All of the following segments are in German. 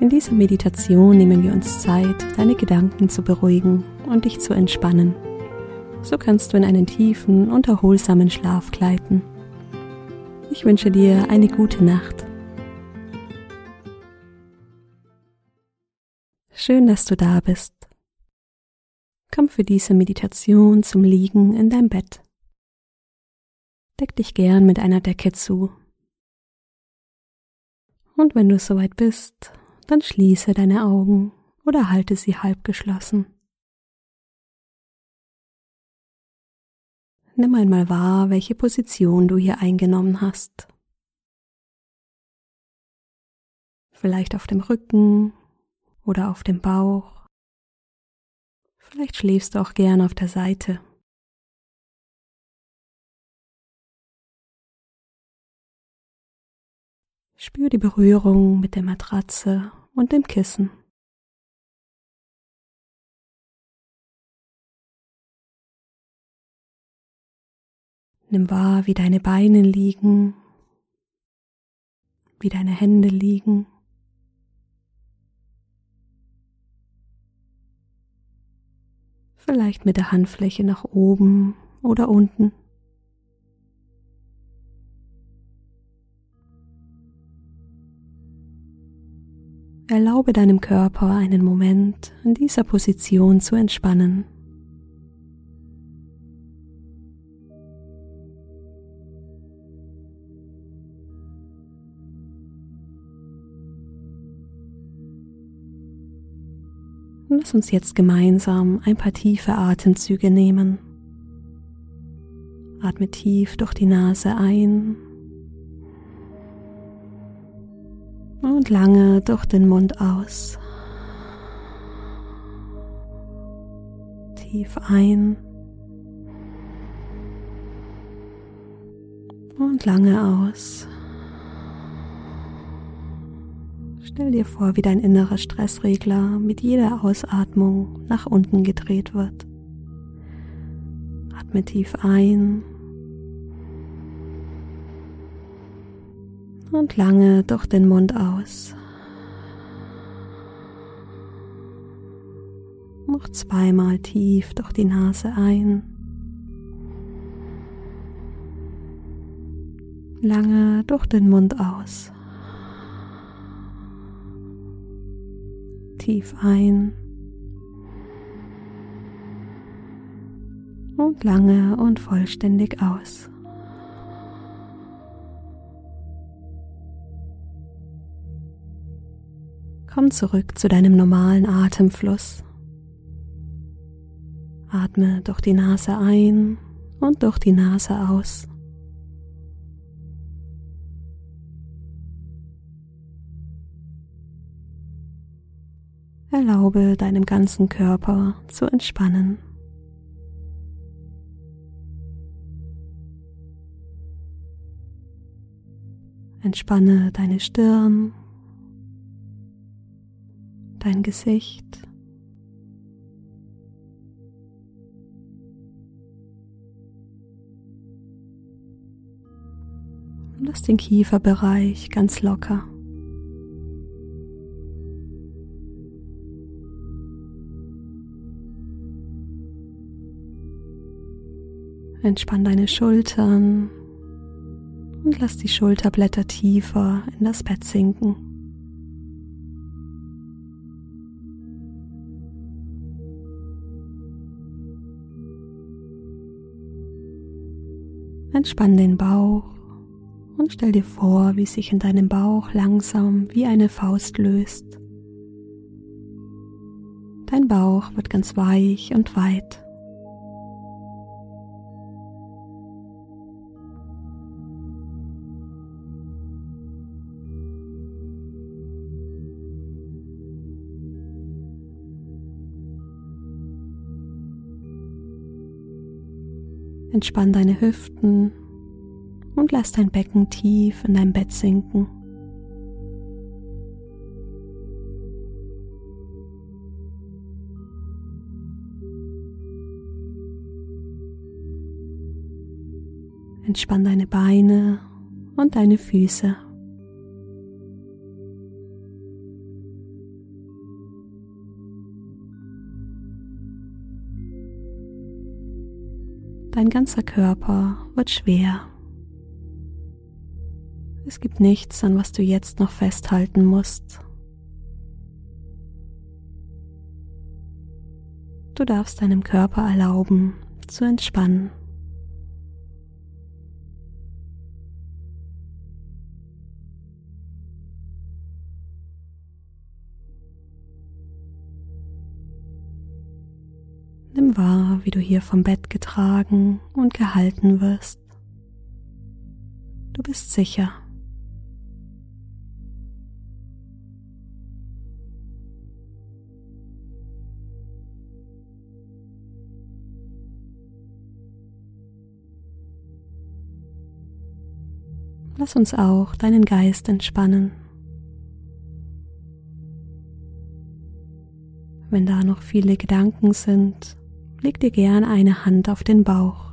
In dieser Meditation nehmen wir uns Zeit, deine Gedanken zu beruhigen und dich zu entspannen. So kannst du in einen tiefen und erholsamen Schlaf gleiten. Ich wünsche dir eine gute Nacht. Schön, dass du da bist. Komm für diese Meditation zum Liegen in dein Bett. Deck dich gern mit einer Decke zu. Und wenn du soweit bist, dann schließe deine Augen oder halte sie halb geschlossen. Nimm einmal wahr, welche Position du hier eingenommen hast. Vielleicht auf dem Rücken oder auf dem Bauch. Vielleicht schläfst du auch gern auf der Seite. Spür die Berührung mit der Matratze und dem Kissen. Nimm wahr, wie deine Beine liegen, wie deine Hände liegen. Vielleicht mit der Handfläche nach oben oder unten. Erlaube deinem Körper einen Moment in dieser Position zu entspannen. Lass uns jetzt gemeinsam ein paar tiefe Atemzüge nehmen. Atme tief durch die Nase ein und lange durch den Mund aus. Tief ein und lange aus. Stell dir vor, wie dein innerer Stressregler mit jeder Ausatmung nach unten gedreht wird. Atme tief ein und lange durch den Mund aus. Noch zweimal tief durch die Nase ein. Lange durch den Mund aus. Tief ein. Und lange und vollständig aus. Komm zurück zu deinem normalen Atemfluss. Atme durch die Nase ein und durch die Nase aus. Erlaube deinem ganzen Körper zu entspannen. Entspanne deine Stirn, dein Gesicht. lass den Kieferbereich ganz locker. Entspann deine Schultern und lass die Schulterblätter tiefer in das Bett sinken. Entspann den Bauch und stell dir vor, wie sich in deinem Bauch langsam wie eine Faust löst. Dein Bauch wird ganz weich und weit. Entspann deine Hüften und lass dein Becken tief in dein Bett sinken. Entspann deine Beine und deine Füße. Dein ganzer Körper wird schwer. Es gibt nichts, an was du jetzt noch festhalten musst. Du darfst deinem Körper erlauben, zu entspannen. Wie du hier vom Bett getragen und gehalten wirst. Du bist sicher. Lass uns auch deinen Geist entspannen. Wenn da noch viele Gedanken sind, leg dir gern eine Hand auf den Bauch.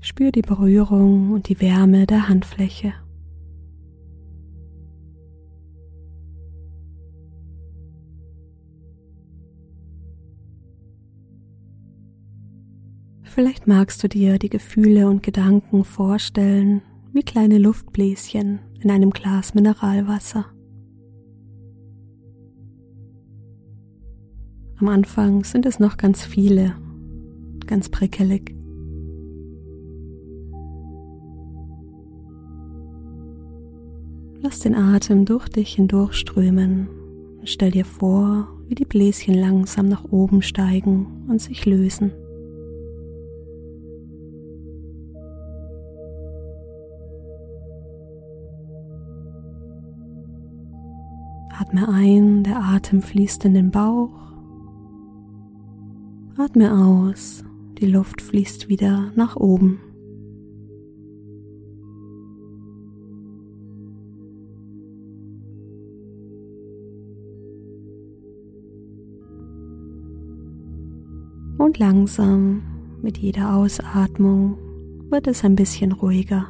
Spür die Berührung und die Wärme der Handfläche. Vielleicht magst du dir die Gefühle und Gedanken vorstellen wie kleine Luftbläschen in einem Glas Mineralwasser. Am Anfang sind es noch ganz viele, ganz prickelig. Lass den Atem durch dich hindurchströmen und stell dir vor, wie die Bläschen langsam nach oben steigen und sich lösen. Atme ein, der Atem fließt in den Bauch Atme aus, die Luft fließt wieder nach oben. Und langsam mit jeder Ausatmung wird es ein bisschen ruhiger.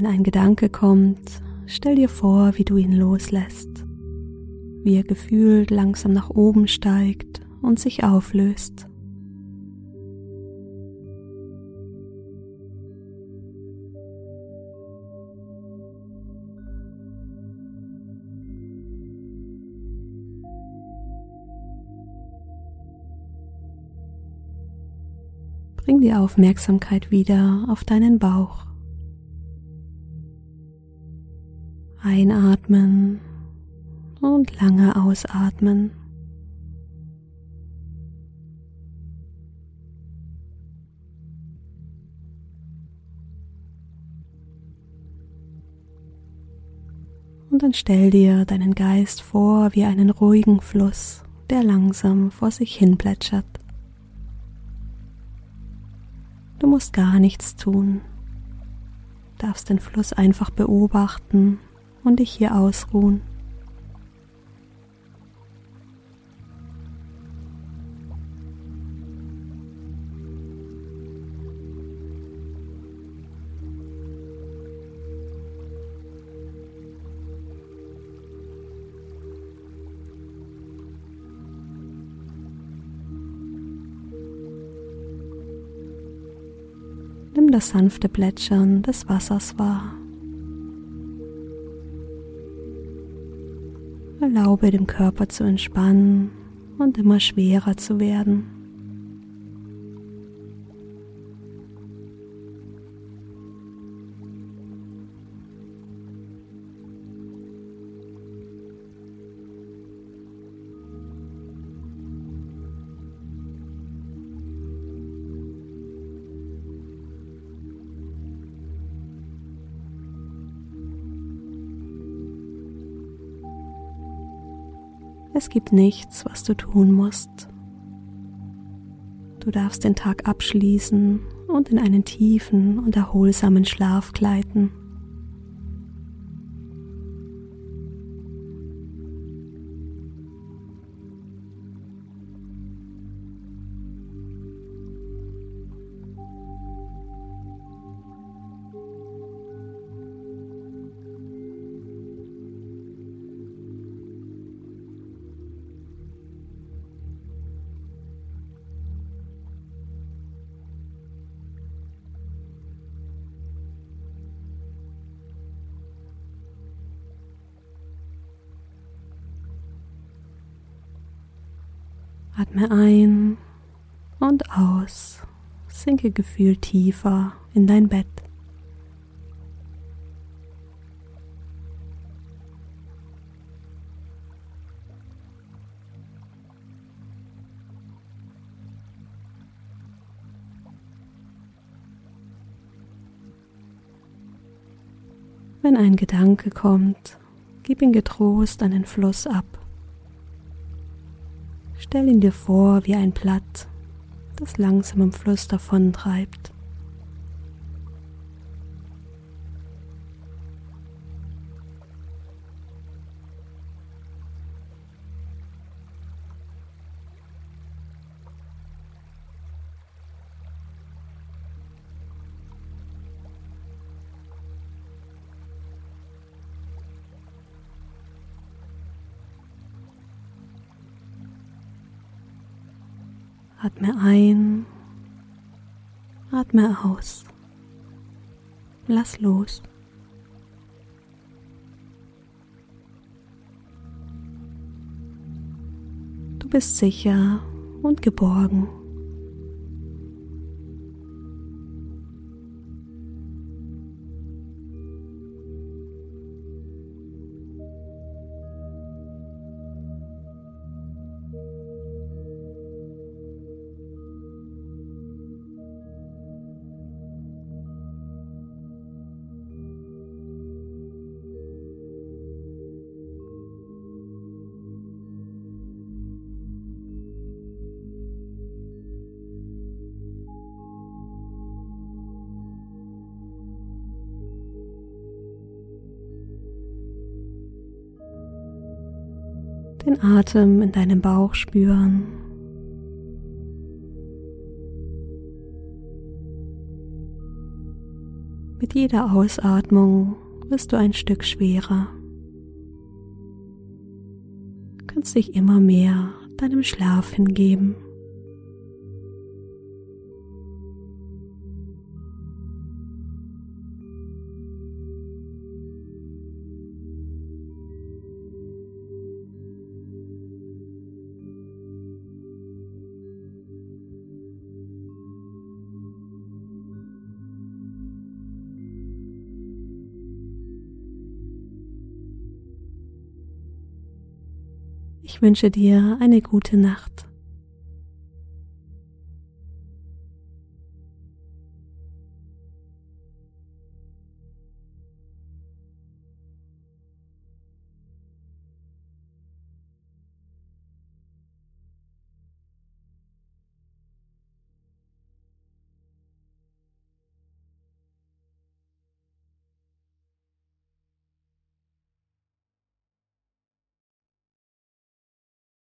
Wenn ein Gedanke kommt, stell dir vor, wie du ihn loslässt, wie er gefühlt langsam nach oben steigt und sich auflöst. Bring die Aufmerksamkeit wieder auf deinen Bauch. Einatmen und lange ausatmen. Und dann stell dir deinen Geist vor wie einen ruhigen Fluss, der langsam vor sich hin plätschert. Du musst gar nichts tun, darfst den Fluss einfach beobachten und dich hier ausruhen. Nimm das sanfte Plätschern des Wassers wahr. Erlaube dem Körper zu entspannen und immer schwerer zu werden. Es gibt nichts, was du tun musst. Du darfst den Tag abschließen und in einen tiefen und erholsamen Schlaf gleiten. Atme ein und aus. Sinke gefühlt tiefer in dein Bett. Wenn ein Gedanke kommt, gib ihn getrost an den Fluss ab. Stell ihn dir vor wie ein Blatt, das langsam im Fluss davontreibt. Atme ein, atme aus. Lass los. Du bist sicher und geborgen. Den Atem in deinem Bauch spüren. Mit jeder Ausatmung wirst du ein Stück schwerer. Du kannst dich immer mehr deinem Schlaf hingeben. Wünsche dir eine gute Nacht.